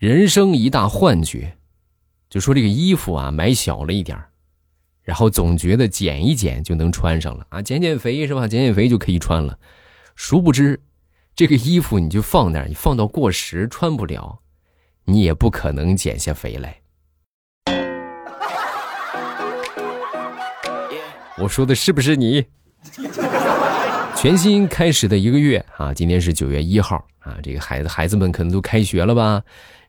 人生一大幻觉，就说这个衣服啊买小了一点然后总觉得减一减就能穿上了啊，减减肥是吧？减减肥就可以穿了，殊不知，这个衣服你就放那儿，你放到过时穿不了，你也不可能减下肥来。我说的是不是你？全新开始的一个月啊，今天是九月一号啊，这个孩子孩子们可能都开学了吧？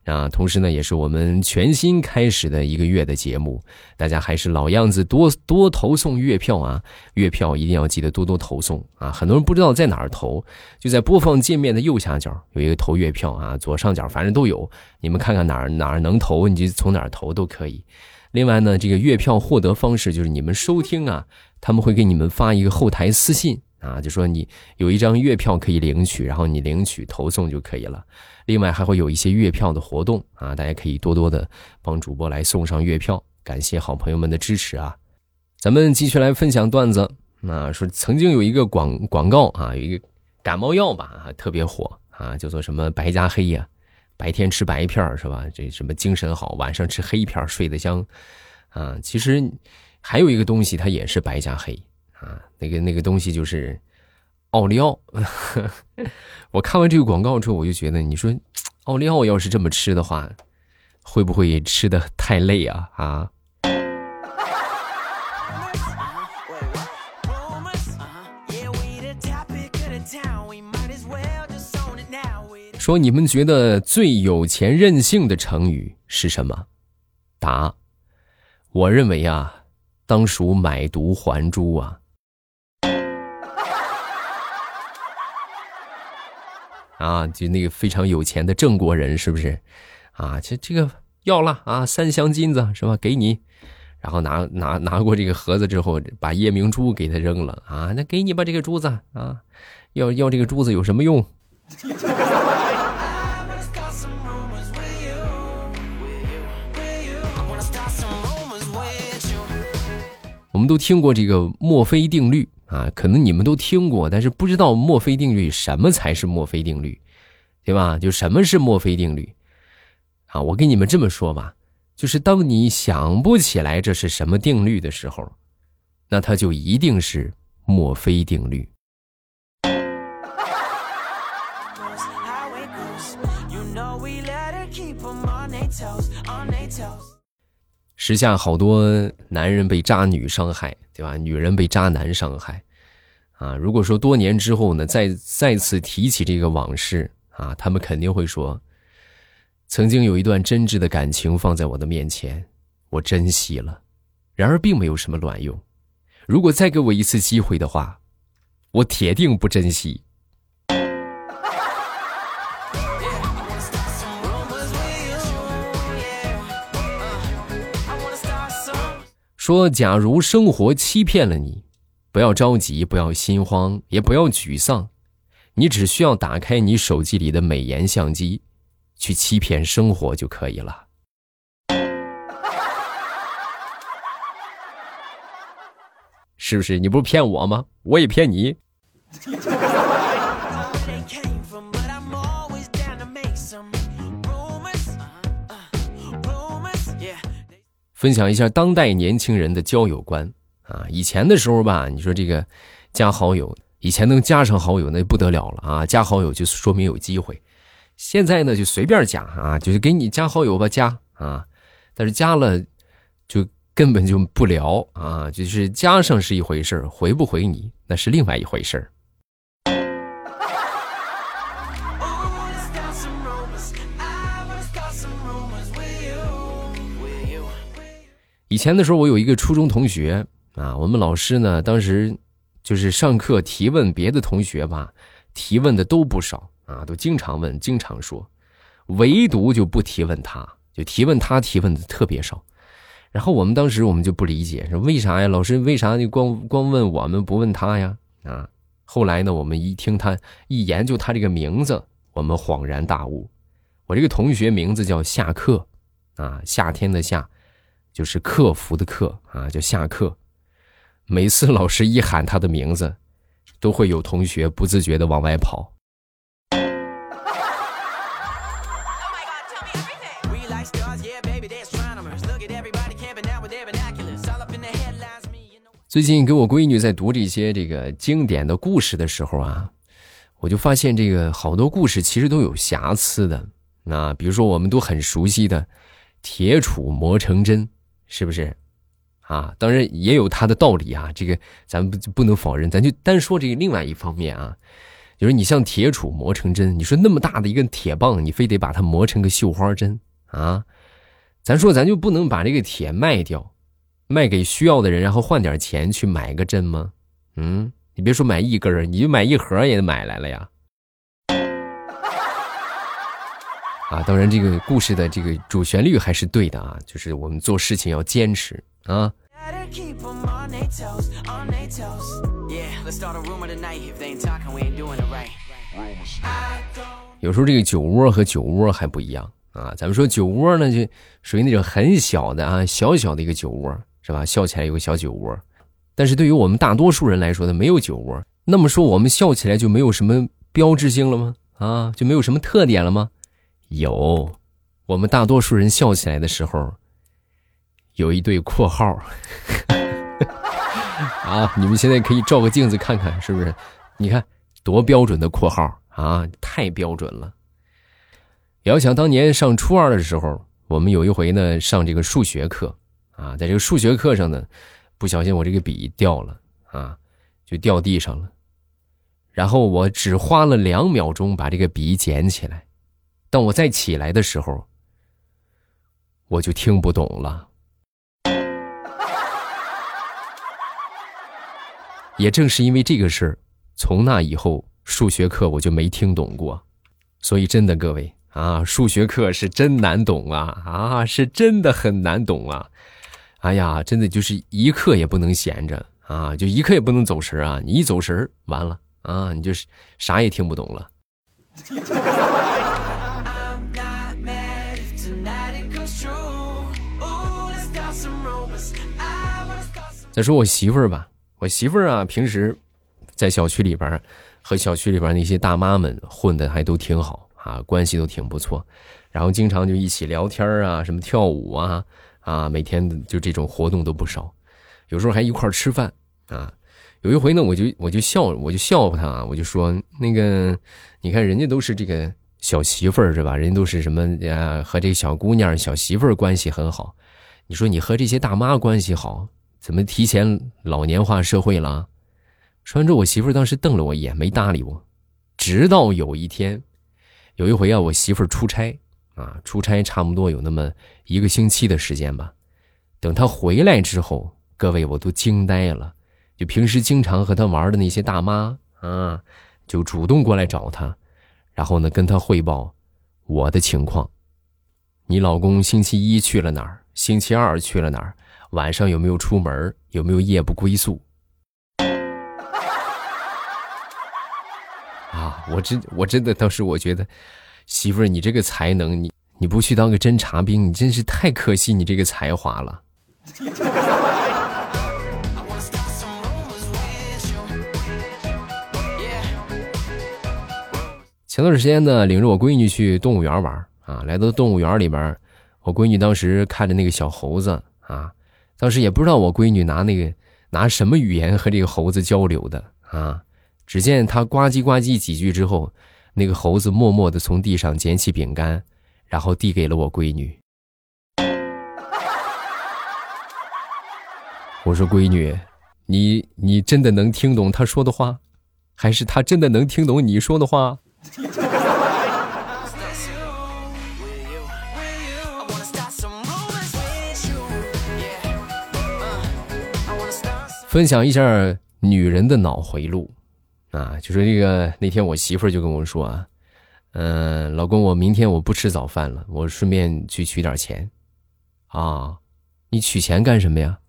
啊，同时呢，也是我们全新开始的一个月的节目，大家还是老样子，多多投送月票啊！月票一定要记得多多投送啊！很多人不知道在哪儿投，就在播放界面的右下角有一个投月票啊，左上角反正都有，你们看看哪儿哪儿能投，你就从哪儿投都可以。另外呢，这个月票获得方式就是你们收听啊，他们会给你们发一个后台私信。啊，就说你有一张月票可以领取，然后你领取投送就可以了。另外还会有一些月票的活动啊，大家可以多多的帮主播来送上月票，感谢好朋友们的支持啊。咱们继续来分享段子。那说曾经有一个广广告啊，有一个感冒药吧啊，特别火啊，叫做什么白加黑呀，白天吃白片是吧？这什么精神好，晚上吃黑片睡得香啊。其实还有一个东西，它也是白加黑。啊，那个那个东西就是奥利奥。我看完这个广告之后，我就觉得，你说奥利奥要是这么吃的话，会不会吃的太累啊？啊？说你们觉得最有钱任性的成语是什么？答：我认为啊，当属买椟还珠啊。啊，就那个非常有钱的郑国人，是不是？啊，这这个要了啊，三箱金子是吧？给你，然后拿拿拿过这个盒子之后，把夜明珠给他扔了啊，那给你吧，这个珠子啊，要要这个珠子有什么用？我们都听过这个墨菲定律。啊，可能你们都听过，但是不知道墨菲定律什么才是墨菲定律，对吧？就什么是墨菲定律？啊，我跟你们这么说吧，就是当你想不起来这是什么定律的时候，那它就一定是墨菲定律。时下好多男人被渣女伤害，对吧？女人被渣男伤害，啊！如果说多年之后呢，再再次提起这个往事啊，他们肯定会说：曾经有一段真挚的感情放在我的面前，我珍惜了，然而并没有什么卵用。如果再给我一次机会的话，我铁定不珍惜。说，假如生活欺骗了你，不要着急，不要心慌，也不要沮丧，你只需要打开你手机里的美颜相机，去欺骗生活就可以了。是不是？你不是骗我吗？我也骗你。分享一下当代年轻人的交友观啊！以前的时候吧，你说这个加好友，以前能加上好友那不得了了啊！加好友就说明有机会。现在呢，就随便加啊，就是给你加好友吧，加啊！但是加了就根本就不聊啊，就是加上是一回事回不回你那是另外一回事以前的时候，我有一个初中同学啊，我们老师呢，当时就是上课提问别的同学吧，提问的都不少啊，都经常问，经常说，唯独就不提问他，就提问他提问的特别少。然后我们当时我们就不理解，说为啥呀？老师为啥你光光问我们不问他呀？啊！后来呢，我们一听他一研究他这个名字，我们恍然大悟，我这个同学名字叫夏克，啊，夏天的夏。就是客服的客啊，叫下课。每次老师一喊他的名字，都会有同学不自觉的往外跑。最近给我闺女在读这些这个经典的故事的时候啊，我就发现这个好多故事其实都有瑕疵的。那比如说我们都很熟悉的“铁杵磨成针”。是不是？啊，当然也有它的道理啊。这个咱们不不能否认，咱就单说这个另外一方面啊，就是你像铁杵磨成针，你说那么大的一根铁棒，你非得把它磨成个绣花针啊？咱说咱就不能把这个铁卖掉？卖给需要的人，然后换点钱去买个针吗？嗯，你别说买一根你就买一盒也买来了呀。啊，当然这个故事的这个主旋律还是对的啊，就是我们做事情要坚持啊。有时候这个酒窝和酒窝还不一样啊，咱们说酒窝呢，就属于那种很小的啊，小小的一个酒窝。是吧？笑起来有个小酒窝，但是对于我们大多数人来说呢，没有酒窝。那么说，我们笑起来就没有什么标志性了吗？啊，就没有什么特点了吗？有，我们大多数人笑起来的时候，有一对括号。啊，你们现在可以照个镜子看看，是不是？你看多标准的括号啊，太标准了。遥想当年上初二的时候，我们有一回呢上这个数学课。啊，在这个数学课上呢，不小心我这个笔掉了啊，就掉地上了。然后我只花了两秒钟把这个笔捡起来，当我再起来的时候，我就听不懂了。也正是因为这个事儿，从那以后数学课我就没听懂过。所以真的各位啊，数学课是真难懂啊啊，是真的很难懂啊。哎呀，真的就是一刻也不能闲着啊！就一刻也不能走神啊！你一走神完了啊，你就是啥也听不懂了。再说我媳妇儿吧，我媳妇儿啊，平时在小区里边和小区里边那些大妈们混的还都挺好啊，关系都挺不错，然后经常就一起聊天啊，什么跳舞啊。啊，每天就这种活动都不少，有时候还一块儿吃饭啊。有一回呢，我就我就笑，我就笑话他啊，我就说那个，你看人家都是这个小媳妇儿是吧？人家都是什么呀？和这小姑娘、小媳妇儿关系很好。你说你和这些大妈关系好，怎么提前老年化社会了？说完之后，我媳妇儿当时瞪了我一眼，没搭理我。直到有一天，有一回啊，我媳妇儿出差。啊，出差差不多有那么一个星期的时间吧。等他回来之后，各位我都惊呆了。就平时经常和他玩的那些大妈啊，就主动过来找他，然后呢跟他汇报我的情况。你老公星期一去了哪儿？星期二去了哪儿？晚上有没有出门？有没有夜不归宿？啊，我真我真的当时我觉得。媳妇儿，你这个才能，你你不去当个侦察兵，你真是太可惜你这个才华了。前段时间呢，领着我闺女去动物园玩啊，来到动物园里边，我闺女当时看着那个小猴子啊，当时也不知道我闺女拿那个拿什么语言和这个猴子交流的啊，只见他呱唧呱唧几句之后。那个猴子默默的从地上捡起饼干，然后递给了我闺女。我说：“闺女，你你真的能听懂他说的话，还是他真的能听懂你说的话？” 分享一下女人的脑回路。啊，就说这个那天我媳妇就跟我说啊，嗯，老公，我明天我不吃早饭了，我顺便去取点钱，啊，你取钱干什么呀？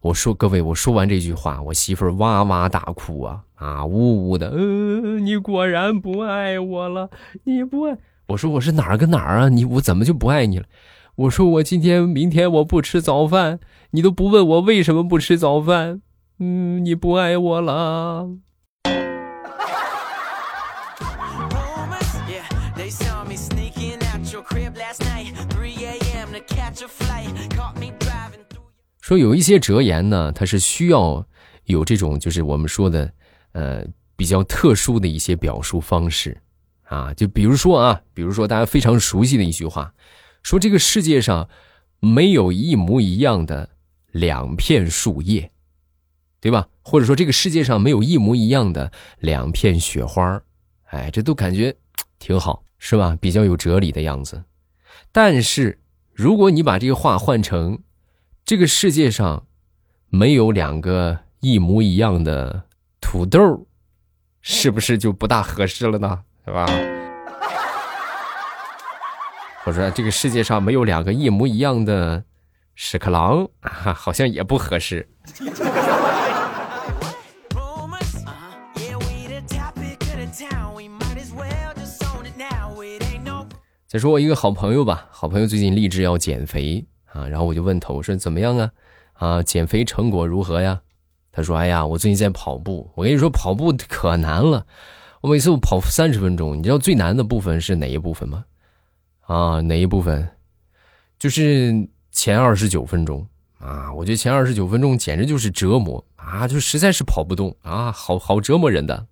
我说各位，我说完这句话，我媳妇哇哇大哭啊，啊，呜呜的，嗯，你果然不爱我了，你不爱我说我是哪儿跟哪儿啊？你我怎么就不爱你了？我说我今天明天我不吃早饭，你都不问我为什么不吃早饭，嗯，你不爱我了。说有一些折言呢，它是需要有这种就是我们说的呃比较特殊的一些表述方式啊，就比如说啊，比如说大家非常熟悉的一句话，说这个世界上没有一模一样的两片树叶，对吧？或者说这个世界上没有一模一样的两片雪花哎，这都感觉挺好，是吧？比较有哲理的样子。但是如果你把这个话换成这个世界上没有两个一模一样的土豆，是不是就不大合适了呢？是吧？我说这个世界上没有两个一模一样的屎壳郎，好像也不合适。再说我一个好朋友吧，好朋友最近立志要减肥啊，然后我就问他，我说怎么样啊？啊，减肥成果如何呀？他说：哎呀，我最近在跑步。我跟你说，跑步可难了。我每次我跑三十分钟，你知道最难的部分是哪一部分吗？啊，哪一部分？就是前二十九分钟啊！我觉得前二十九分钟简直就是折磨啊，就实在是跑不动啊，好好折磨人的。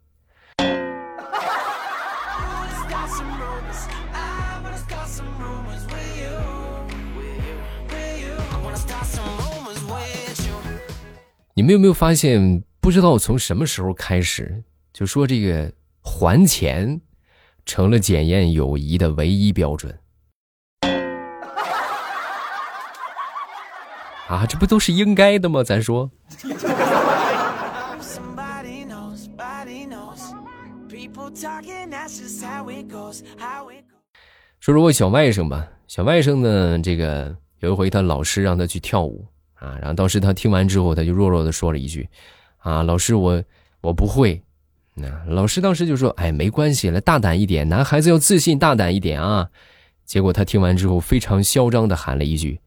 你们有没有发现？不知道从什么时候开始，就说这个还钱成了检验友谊的唯一标准。啊，这不都是应该的吗？咱说。说说我小外甥吧，小外甥呢，这个有一回他老师让他去跳舞。啊，然后当时他听完之后，他就弱弱的说了一句：“啊，老师，我我不会。”那老师当时就说：“哎，没关系了，大胆一点，男孩子要自信，大胆一点啊。”结果他听完之后，非常嚣张的喊了一句：“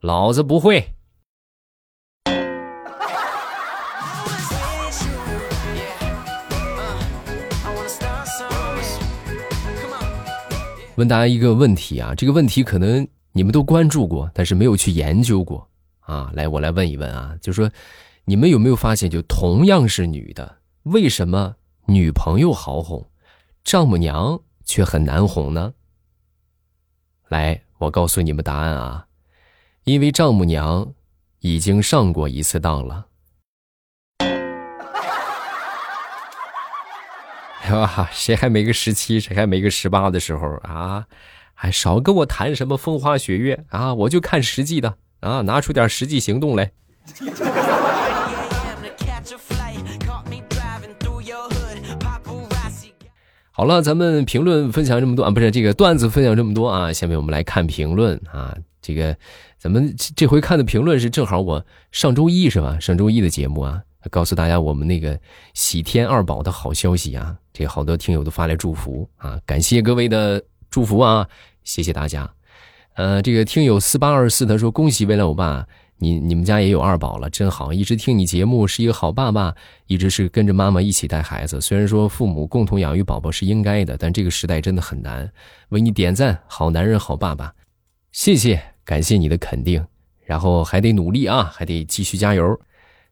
老子不会。”问大家一个问题啊，这个问题可能你们都关注过，但是没有去研究过。啊，来，我来问一问啊，就说，你们有没有发现，就同样是女的，为什么女朋友好哄，丈母娘却很难哄呢？来，我告诉你们答案啊，因为丈母娘已经上过一次当了。哇，谁还没个十七，谁还没个十八的时候啊？还少跟我谈什么风花雪月啊？我就看实际的。啊，拿出点实际行动来！好了，咱们评论分享这么多啊，不是这个段子分享这么多啊，下面我们来看评论啊。这个咱们这回看的评论是正好我上周一是吧？上周一的节目啊，告诉大家我们那个喜天二宝的好消息啊，这好多听友都发来祝福啊，感谢各位的祝福啊，谢谢大家。呃，这个听友四八二四他说：“恭喜未来欧巴，你你们家也有二宝了，真好！一直听你节目是一个好爸爸，一直是跟着妈妈一起带孩子。虽然说父母共同养育宝宝是应该的，但这个时代真的很难。为你点赞，好男人，好爸爸，谢谢，感谢你的肯定，然后还得努力啊，还得继续加油。”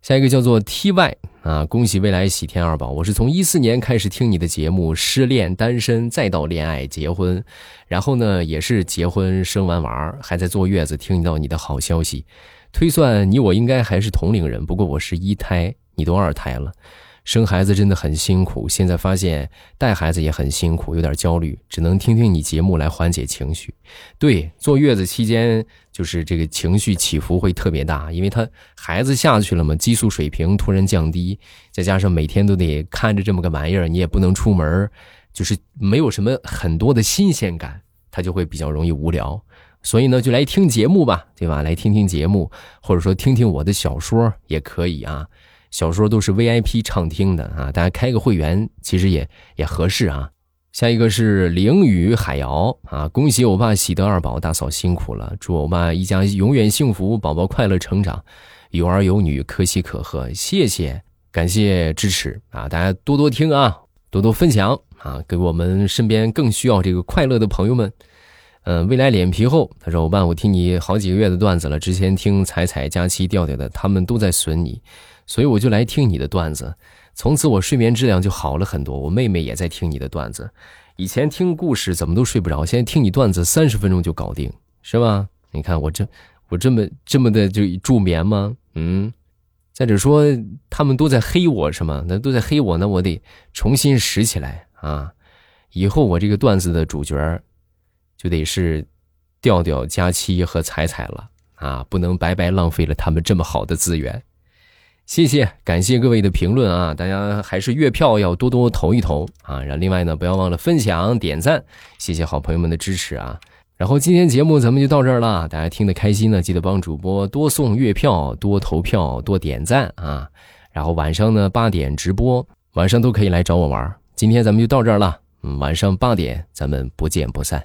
下一个叫做 T Y 啊，恭喜未来喜天二宝！我是从一四年开始听你的节目，失恋、单身，再到恋爱、结婚，然后呢也是结婚生完娃还在坐月子，听到你的好消息。推算你我应该还是同龄人，不过我是一胎，你都二胎了。生孩子真的很辛苦，现在发现带孩子也很辛苦，有点焦虑，只能听听你节目来缓解情绪。对，坐月子期间就是这个情绪起伏会特别大，因为他孩子下去了嘛，激素水平突然降低，再加上每天都得看着这么个玩意儿，你也不能出门，就是没有什么很多的新鲜感，他就会比较容易无聊。所以呢，就来听节目吧，对吧？来听听节目，或者说听听我的小说也可以啊。小说都是 VIP 畅听的啊，大家开个会员其实也也合适啊。下一个是凌雨海瑶啊，恭喜欧巴喜得二宝，大嫂辛苦了，祝欧巴一家永远幸福，宝宝快乐成长，有儿有女，可喜可贺。谢谢，感谢支持啊，大家多多听啊，多多分享啊，给我们身边更需要这个快乐的朋友们。嗯，未来脸皮厚，他说：“欧巴，我听你好几个月的段子了，之前听彩彩、佳期、调调的，他们都在损你，所以我就来听你的段子。从此我睡眠质量就好了很多。我妹妹也在听你的段子，以前听故事怎么都睡不着，现在听你段子三十分钟就搞定，是吧？你看我这我这么这么的就助眠吗？嗯。再者说，他们都在黑我是吗？那都在黑我，那我得重新拾起来啊！以后我这个段子的主角。”就得是调调、佳期和彩彩了啊！不能白白浪费了他们这么好的资源。谢谢，感谢各位的评论啊！大家还是月票要多多投一投啊！然后另外呢，不要忘了分享、点赞，谢谢好朋友们的支持啊！然后今天节目咱们就到这儿了，大家听得开心呢，记得帮主播多送月票、多投票、多点赞啊！然后晚上呢八点直播，晚上都可以来找我玩。今天咱们就到这儿了，嗯，晚上八点咱们不见不散。